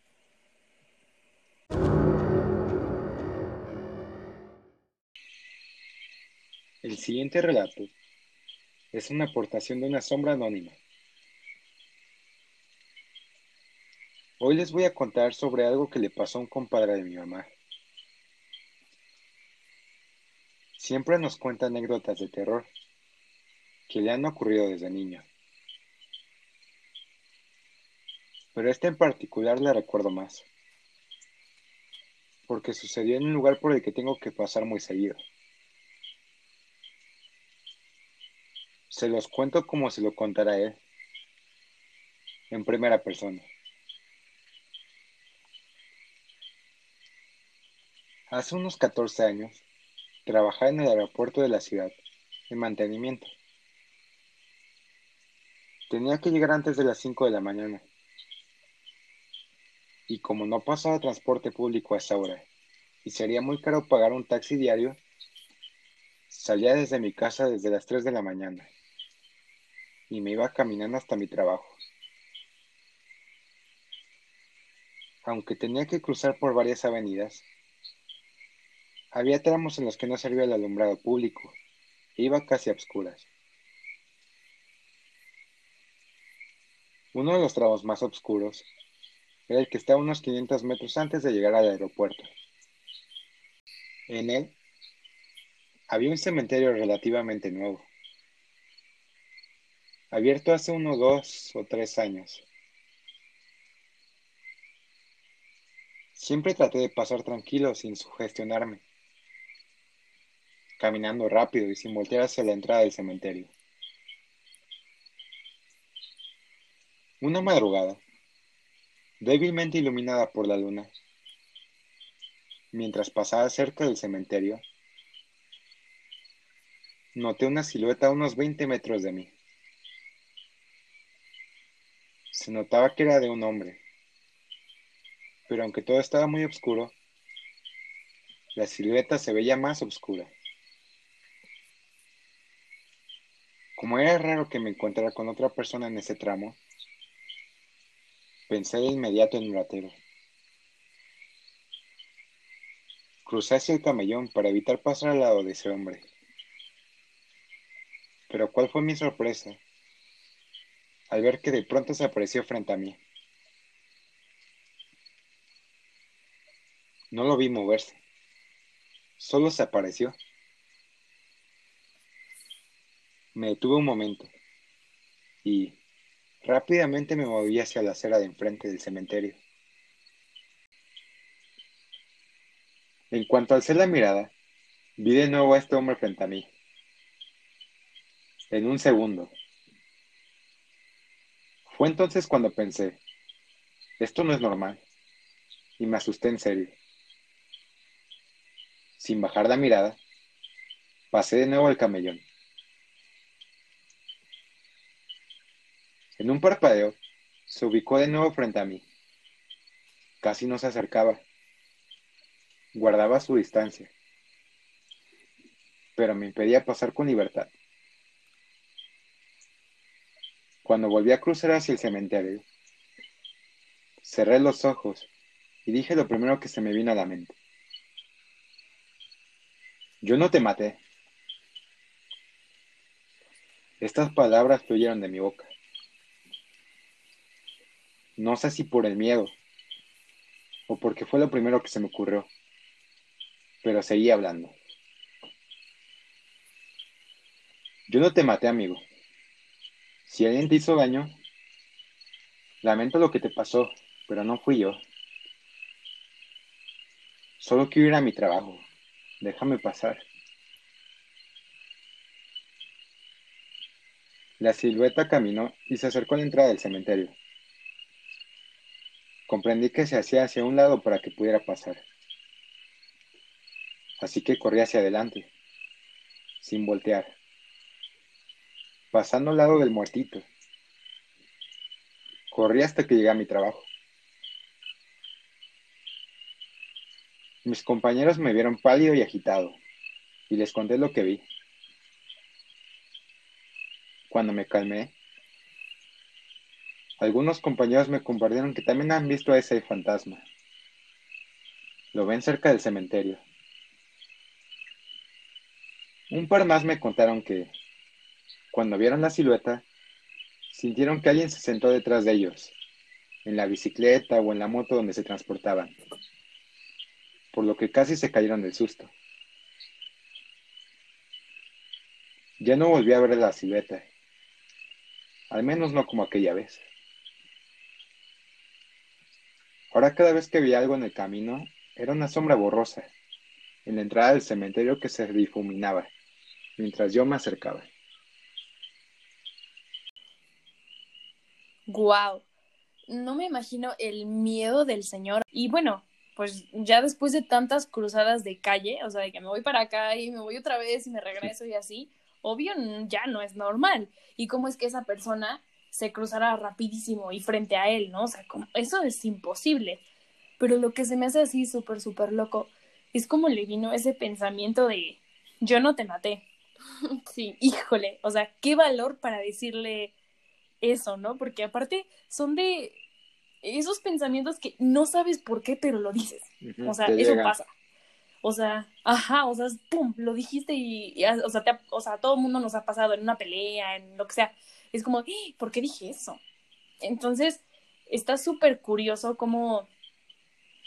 El siguiente relato es una aportación de una sombra anónima. Hoy les voy a contar sobre algo que le pasó a un compadre de mi mamá. Siempre nos cuenta anécdotas de terror que le han ocurrido desde niño. Pero esta en particular la recuerdo más, porque sucedió en un lugar por el que tengo que pasar muy seguido. Se los cuento como se lo contara él, en primera persona. Hace unos 14 años, trabajaba en el aeropuerto de la ciudad, en mantenimiento. Tenía que llegar antes de las 5 de la mañana. Y como no pasaba transporte público a esa hora, y sería muy caro pagar un taxi diario, salía desde mi casa desde las 3 de la mañana y me iba caminando hasta mi trabajo. Aunque tenía que cruzar por varias avenidas, había tramos en los que no servía el alumbrado público Iba casi a obscuras. Uno de los tramos más oscuros era el que estaba unos 500 metros antes de llegar al aeropuerto. En él había un cementerio relativamente nuevo, abierto hace unos dos o tres años. Siempre traté de pasar tranquilo sin sugestionarme, caminando rápido y sin voltear hacia la entrada del cementerio. Una madrugada, débilmente iluminada por la luna, mientras pasaba cerca del cementerio, noté una silueta a unos 20 metros de mí. Se notaba que era de un hombre, pero aunque todo estaba muy oscuro, la silueta se veía más oscura. Como era raro que me encontrara con otra persona en ese tramo, pensé de inmediato en un ratero. Crucé hacia el camellón para evitar pasar al lado de ese hombre. Pero cuál fue mi sorpresa al ver que de pronto se apareció frente a mí. No lo vi moverse, solo se apareció. Me detuve un momento y rápidamente me moví hacia la acera de enfrente del cementerio. En cuanto alcé la mirada, vi de nuevo a este hombre frente a mí. En un segundo, fue entonces cuando pensé, esto no es normal, y me asusté en serio. Sin bajar la mirada, pasé de nuevo al camellón. En un parpadeo, se ubicó de nuevo frente a mí. Casi no se acercaba. Guardaba su distancia, pero me impedía pasar con libertad. Cuando volví a cruzar hacia el cementerio, cerré los ojos y dije lo primero que se me vino a la mente. Yo no te maté. Estas palabras fluyeron de mi boca. No sé si por el miedo o porque fue lo primero que se me ocurrió, pero seguí hablando. Yo no te maté, amigo. Si alguien te hizo daño, lamento lo que te pasó, pero no fui yo. Solo quiero ir a mi trabajo. Déjame pasar. La silueta caminó y se acercó a la entrada del cementerio. Comprendí que se hacía hacia un lado para que pudiera pasar. Así que corrí hacia adelante, sin voltear pasando al lado del muertito. Corrí hasta que llegué a mi trabajo. Mis compañeros me vieron pálido y agitado, y les conté lo que vi. Cuando me calmé, algunos compañeros me compartieron que también han visto a ese fantasma. Lo ven cerca del cementerio. Un par más me contaron que, cuando vieron la silueta, sintieron que alguien se sentó detrás de ellos, en la bicicleta o en la moto donde se transportaban, por lo que casi se cayeron del susto. Ya no volví a ver la silueta, al menos no como aquella vez. Ahora cada vez que veía algo en el camino, era una sombra borrosa, en la entrada del cementerio que se difuminaba, mientras yo me acercaba. Wow. No me imagino el miedo del señor. Y bueno, pues ya después de tantas cruzadas de calle, o sea, de que me voy para acá y me voy otra vez y me regreso y así, obvio ya no es normal. ¿Y cómo es que esa persona se cruzará rapidísimo y frente a él, ¿no? O sea, eso es imposible. Pero lo que se me hace así súper, súper loco es como le vino ese pensamiento de yo no te maté. sí, híjole, o sea, qué valor para decirle eso, ¿no? Porque aparte son de esos pensamientos que no sabes por qué, pero lo dices. o sea, eso pasa. O sea, ajá, o sea, pum, lo dijiste y, y, o sea, te, o sea, todo el mundo nos ha pasado en una pelea, en lo que sea. Es como, ¡Ah! ¿por qué dije eso? Entonces, está súper curioso cómo,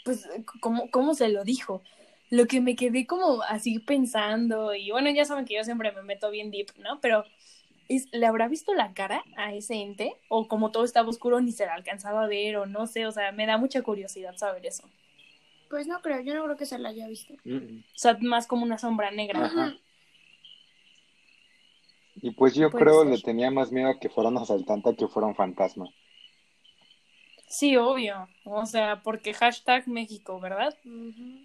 pues, cómo, cómo se lo dijo. Lo que me quedé como así pensando, y bueno, ya saben que yo siempre me meto bien deep, ¿no? Pero es, ¿le habrá visto la cara a ese ente? O como todo estaba oscuro, ni se la alcanzaba a ver, o no sé, o sea, me da mucha curiosidad saber eso. Pues no creo, yo no creo que se la haya visto. Mm, mm. O sea, más como una sombra negra. Ajá. Y pues yo Puede creo ser. le tenía más miedo a que fuera un asaltante a que fuera un fantasma. Sí, obvio. O sea, porque hashtag México, ¿verdad?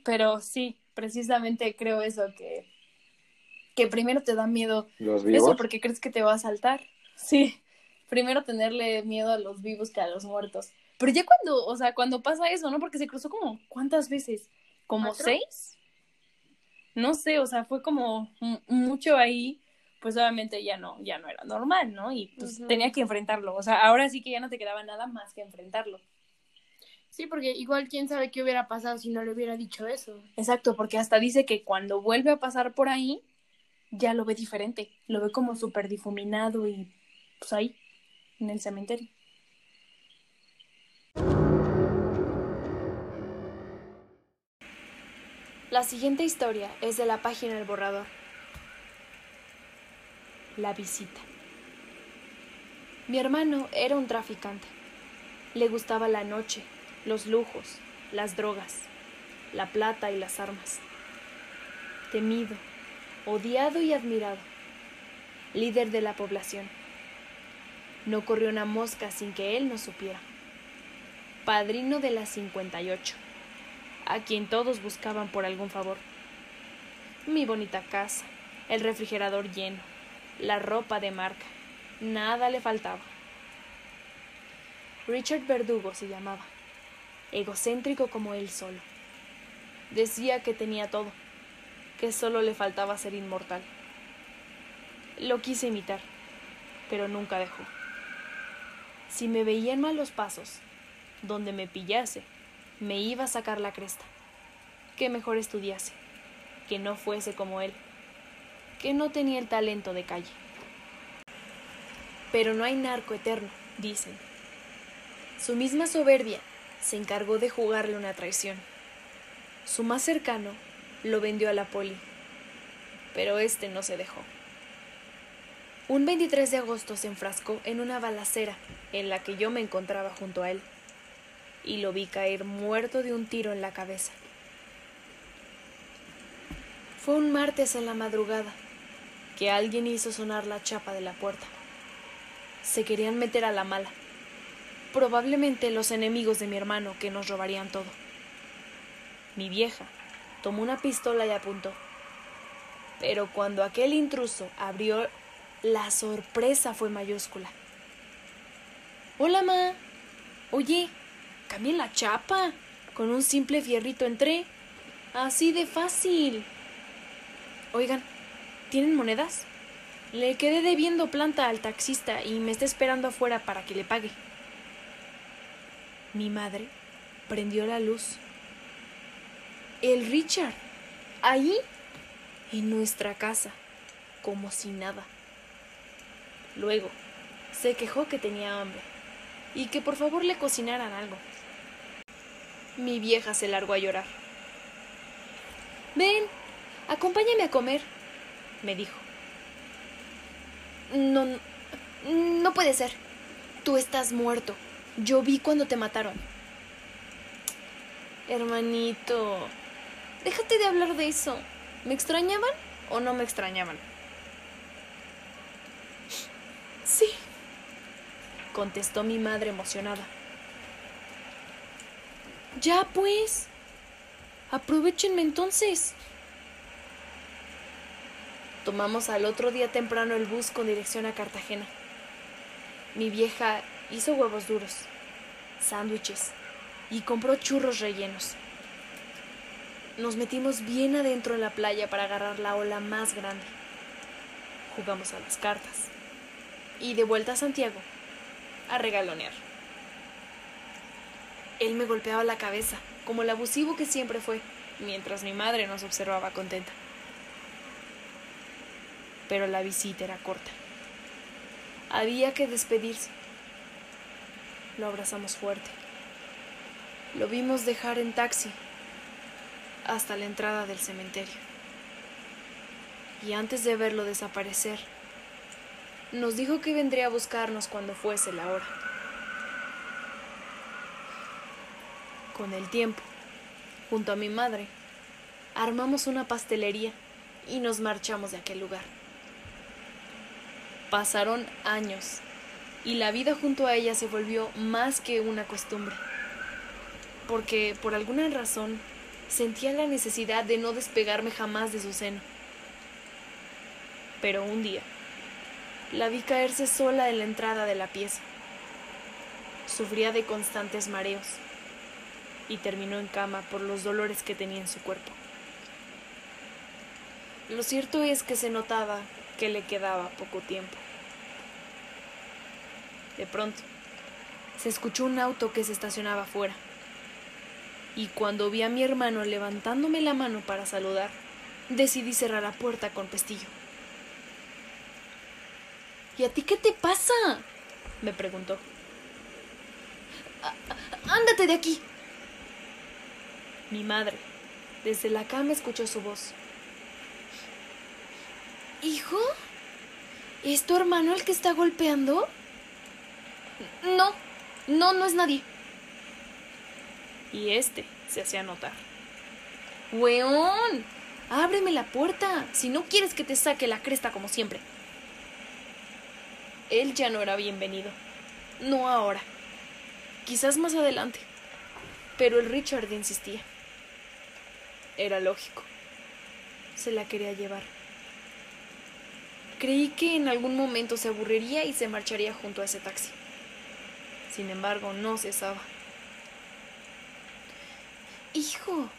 Pero sí, precisamente creo eso, que, que primero te da miedo Los eso porque crees que te va a saltar. Sí, primero tenerle miedo a los vivos que a los muertos. Pero ya cuando, o sea, cuando pasa eso, ¿no? Porque se cruzó como, ¿cuántas veces? ¿Como ¿Cuatro? seis? No sé, o sea, fue como mucho ahí, pues obviamente ya no, ya no era normal, ¿no? Y pues tenía que enfrentarlo. O sea, ahora sí que ya no te quedaba nada más que enfrentarlo. Sí, porque igual quién sabe qué hubiera pasado si no le hubiera dicho eso. Exacto, porque hasta dice que cuando vuelve a pasar por ahí, ya lo ve diferente. Lo ve como súper difuminado y pues ahí, en el cementerio. La siguiente historia es de la página El Borrador. La visita. Mi hermano era un traficante. Le gustaba la noche, los lujos, las drogas, la plata y las armas. Temido, odiado y admirado. Líder de la población. No corrió una mosca sin que él no supiera. Padrino de la 58 a quien todos buscaban por algún favor. Mi bonita casa, el refrigerador lleno, la ropa de marca, nada le faltaba. Richard Verdugo se llamaba, egocéntrico como él solo. Decía que tenía todo, que solo le faltaba ser inmortal. Lo quise imitar, pero nunca dejó. Si me veía en malos pasos, donde me pillase, me iba a sacar la cresta. Que mejor estudiase, que no fuese como él, que no tenía el talento de calle. Pero no hay narco eterno, dicen. Su misma soberbia se encargó de jugarle una traición. Su más cercano lo vendió a la poli, pero este no se dejó. Un 23 de agosto se enfrascó en una balacera en la que yo me encontraba junto a él y lo vi caer muerto de un tiro en la cabeza. Fue un martes en la madrugada que alguien hizo sonar la chapa de la puerta. Se querían meter a la mala. Probablemente los enemigos de mi hermano que nos robarían todo. Mi vieja tomó una pistola y apuntó. Pero cuando aquel intruso abrió, la sorpresa fue mayúscula. Hola, ma. Oye, Cambien la chapa. Con un simple fierrito entré. Así de fácil. Oigan, ¿tienen monedas? Le quedé debiendo planta al taxista y me está esperando afuera para que le pague. Mi madre prendió la luz. El Richard. Ahí. En nuestra casa. Como si nada. Luego, se quejó que tenía hambre y que por favor le cocinaran algo. Mi vieja se largó a llorar. Ven, acompáñame a comer, me dijo. No, no puede ser. Tú estás muerto. Yo vi cuando te mataron. Hermanito, déjate de hablar de eso. ¿Me extrañaban o no me extrañaban? Sí, contestó mi madre emocionada. Ya pues. Aprovechenme entonces. Tomamos al otro día temprano el bus con dirección a Cartagena. Mi vieja hizo huevos duros, sándwiches y compró churros rellenos. Nos metimos bien adentro en la playa para agarrar la ola más grande. Jugamos a las cartas. Y de vuelta a Santiago, a regalonear. Él me golpeaba la cabeza, como el abusivo que siempre fue, mientras mi madre nos observaba contenta. Pero la visita era corta. Había que despedirse. Lo abrazamos fuerte. Lo vimos dejar en taxi hasta la entrada del cementerio. Y antes de verlo desaparecer, nos dijo que vendría a buscarnos cuando fuese la hora. Con el tiempo, junto a mi madre, armamos una pastelería y nos marchamos de aquel lugar. Pasaron años y la vida junto a ella se volvió más que una costumbre, porque por alguna razón sentía la necesidad de no despegarme jamás de su seno. Pero un día, la vi caerse sola en la entrada de la pieza. Sufría de constantes mareos y terminó en cama por los dolores que tenía en su cuerpo. Lo cierto es que se notaba que le quedaba poco tiempo. De pronto, se escuchó un auto que se estacionaba afuera. Y cuando vi a mi hermano levantándome la mano para saludar, decidí cerrar la puerta con pestillo. ¿Y a ti qué te pasa? me preguntó. Ándate de aquí. Mi madre, desde la cama escuchó su voz. ¿Hijo? ¿Es tu hermano el que está golpeando? No, no, no es nadie. Y este se hacía notar. ¡Weón! Ábreme la puerta, si no quieres que te saque la cresta como siempre. Él ya no era bienvenido. No ahora. Quizás más adelante. Pero el Richard insistía. Era lógico. Se la quería llevar. Creí que en algún momento se aburriría y se marcharía junto a ese taxi. Sin embargo, no cesaba. Hijo,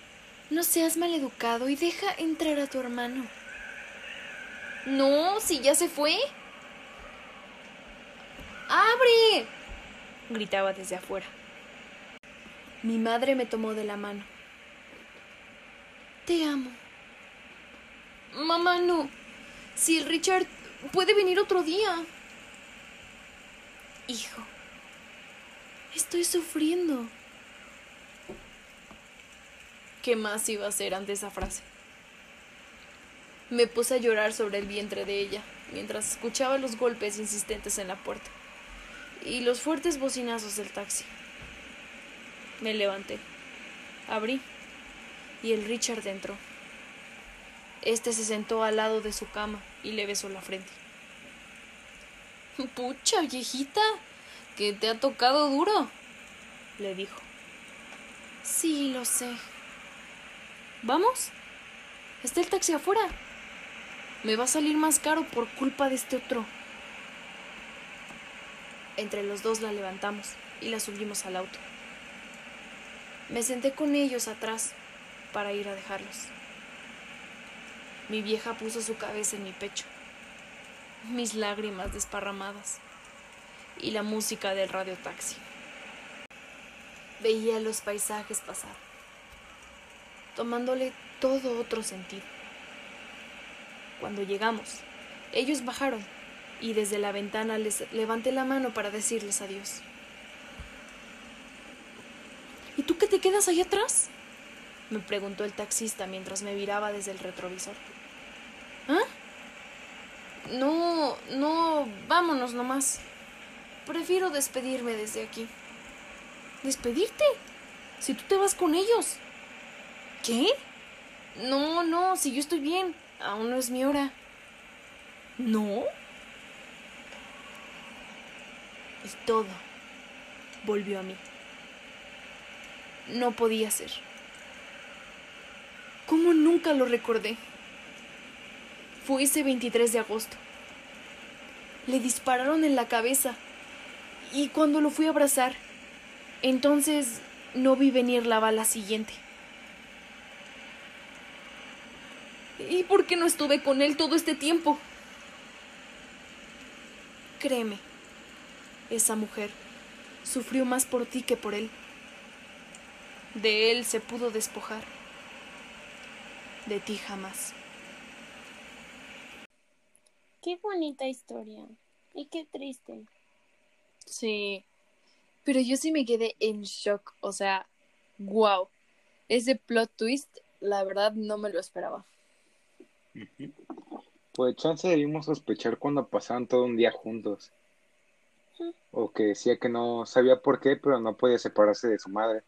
no seas maleducado y deja entrar a tu hermano. No, si ya se fue. ¡Abre! gritaba desde afuera. Mi madre me tomó de la mano. Te amo. Mamá, no. Si Richard puede venir otro día. Hijo, estoy sufriendo. ¿Qué más iba a hacer ante esa frase? Me puse a llorar sobre el vientre de ella mientras escuchaba los golpes insistentes en la puerta y los fuertes bocinazos del taxi. Me levanté, abrí y el Richard entró. Este se sentó al lado de su cama y le besó la frente. Pucha, viejita, que te ha tocado duro, le dijo. Sí, lo sé. ¿Vamos? Está el taxi afuera. Me va a salir más caro por culpa de este otro. Entre los dos la levantamos y la subimos al auto. Me senté con ellos atrás para ir a dejarlos. Mi vieja puso su cabeza en mi pecho, mis lágrimas desparramadas y la música del radio taxi. Veía los paisajes pasar, tomándole todo otro sentido. Cuando llegamos, ellos bajaron y desde la ventana les levanté la mano para decirles adiós. ¿Y tú qué te quedas ahí atrás? me preguntó el taxista mientras me viraba desde el retrovisor. ¿Ah? No, no, vámonos nomás. Prefiero despedirme desde aquí. ¿Despedirte? Si tú te vas con ellos. ¿Qué? No, no, si yo estoy bien. Aún no es mi hora. ¿No? Y todo volvió a mí. No podía ser. ¿Cómo nunca lo recordé? Fue ese 23 de agosto. Le dispararon en la cabeza. Y cuando lo fui a abrazar, entonces no vi venir la bala siguiente. ¿Y por qué no estuve con él todo este tiempo? Créeme, esa mujer sufrió más por ti que por él. De él se pudo despojar de ti jamás. Qué bonita historia. Y qué triste. Sí, pero yo sí me quedé en shock, o sea, wow. Ese plot twist, la verdad, no me lo esperaba. Pues chance debimos sospechar cuando pasaron todo un día juntos. O que decía que no sabía por qué, pero no podía separarse de su madre.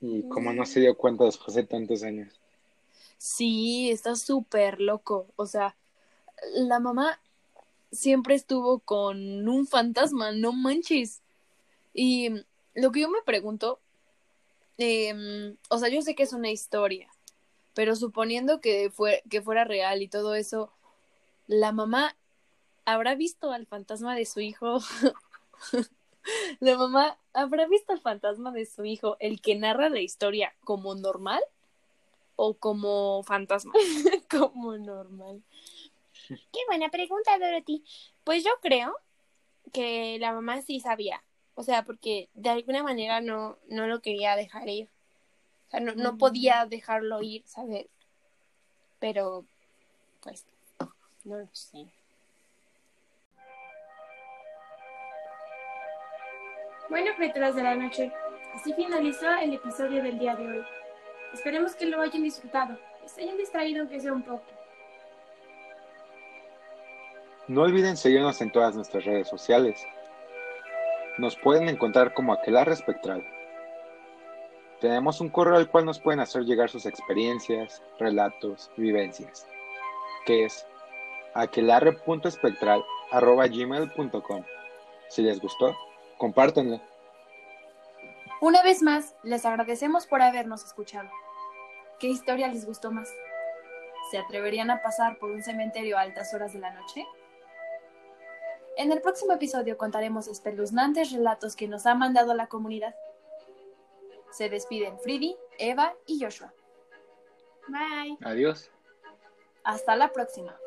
Y como no se dio cuenta después de tantos años. Sí, está súper loco. O sea, la mamá siempre estuvo con un fantasma, no manches. Y lo que yo me pregunto, em, o sea, yo sé que es una historia, pero suponiendo que, fue, que fuera real y todo eso, ¿la mamá habrá visto al fantasma de su hijo? ¿La mamá habrá visto al fantasma de su hijo, el que narra la historia como normal o como fantasma? Como normal. Qué buena pregunta, Dorothy. Pues yo creo que la mamá sí sabía. O sea, porque de alguna manera no, no lo quería dejar ir. O sea, no, no podía dejarlo ir, ¿sabes? Pero, pues, no lo sé. Bueno, criaturas de la noche, así finalizó el episodio del día de hoy. Esperemos que lo hayan disfrutado, que se hayan distraído aunque sea un poco. No olviden seguirnos en todas nuestras redes sociales. Nos pueden encontrar como Aquelarre Espectral. Tenemos un correo al cual nos pueden hacer llegar sus experiencias, relatos vivencias, que es aquelarre.espectral.gmail.com. Si les gustó, compártanlo. Una vez más, les agradecemos por habernos escuchado. ¿Qué historia les gustó más? ¿Se atreverían a pasar por un cementerio a altas horas de la noche? En el próximo episodio contaremos espeluznantes relatos que nos ha mandado la comunidad. Se despiden Fridi, Eva y Joshua. Bye. Adiós. Hasta la próxima.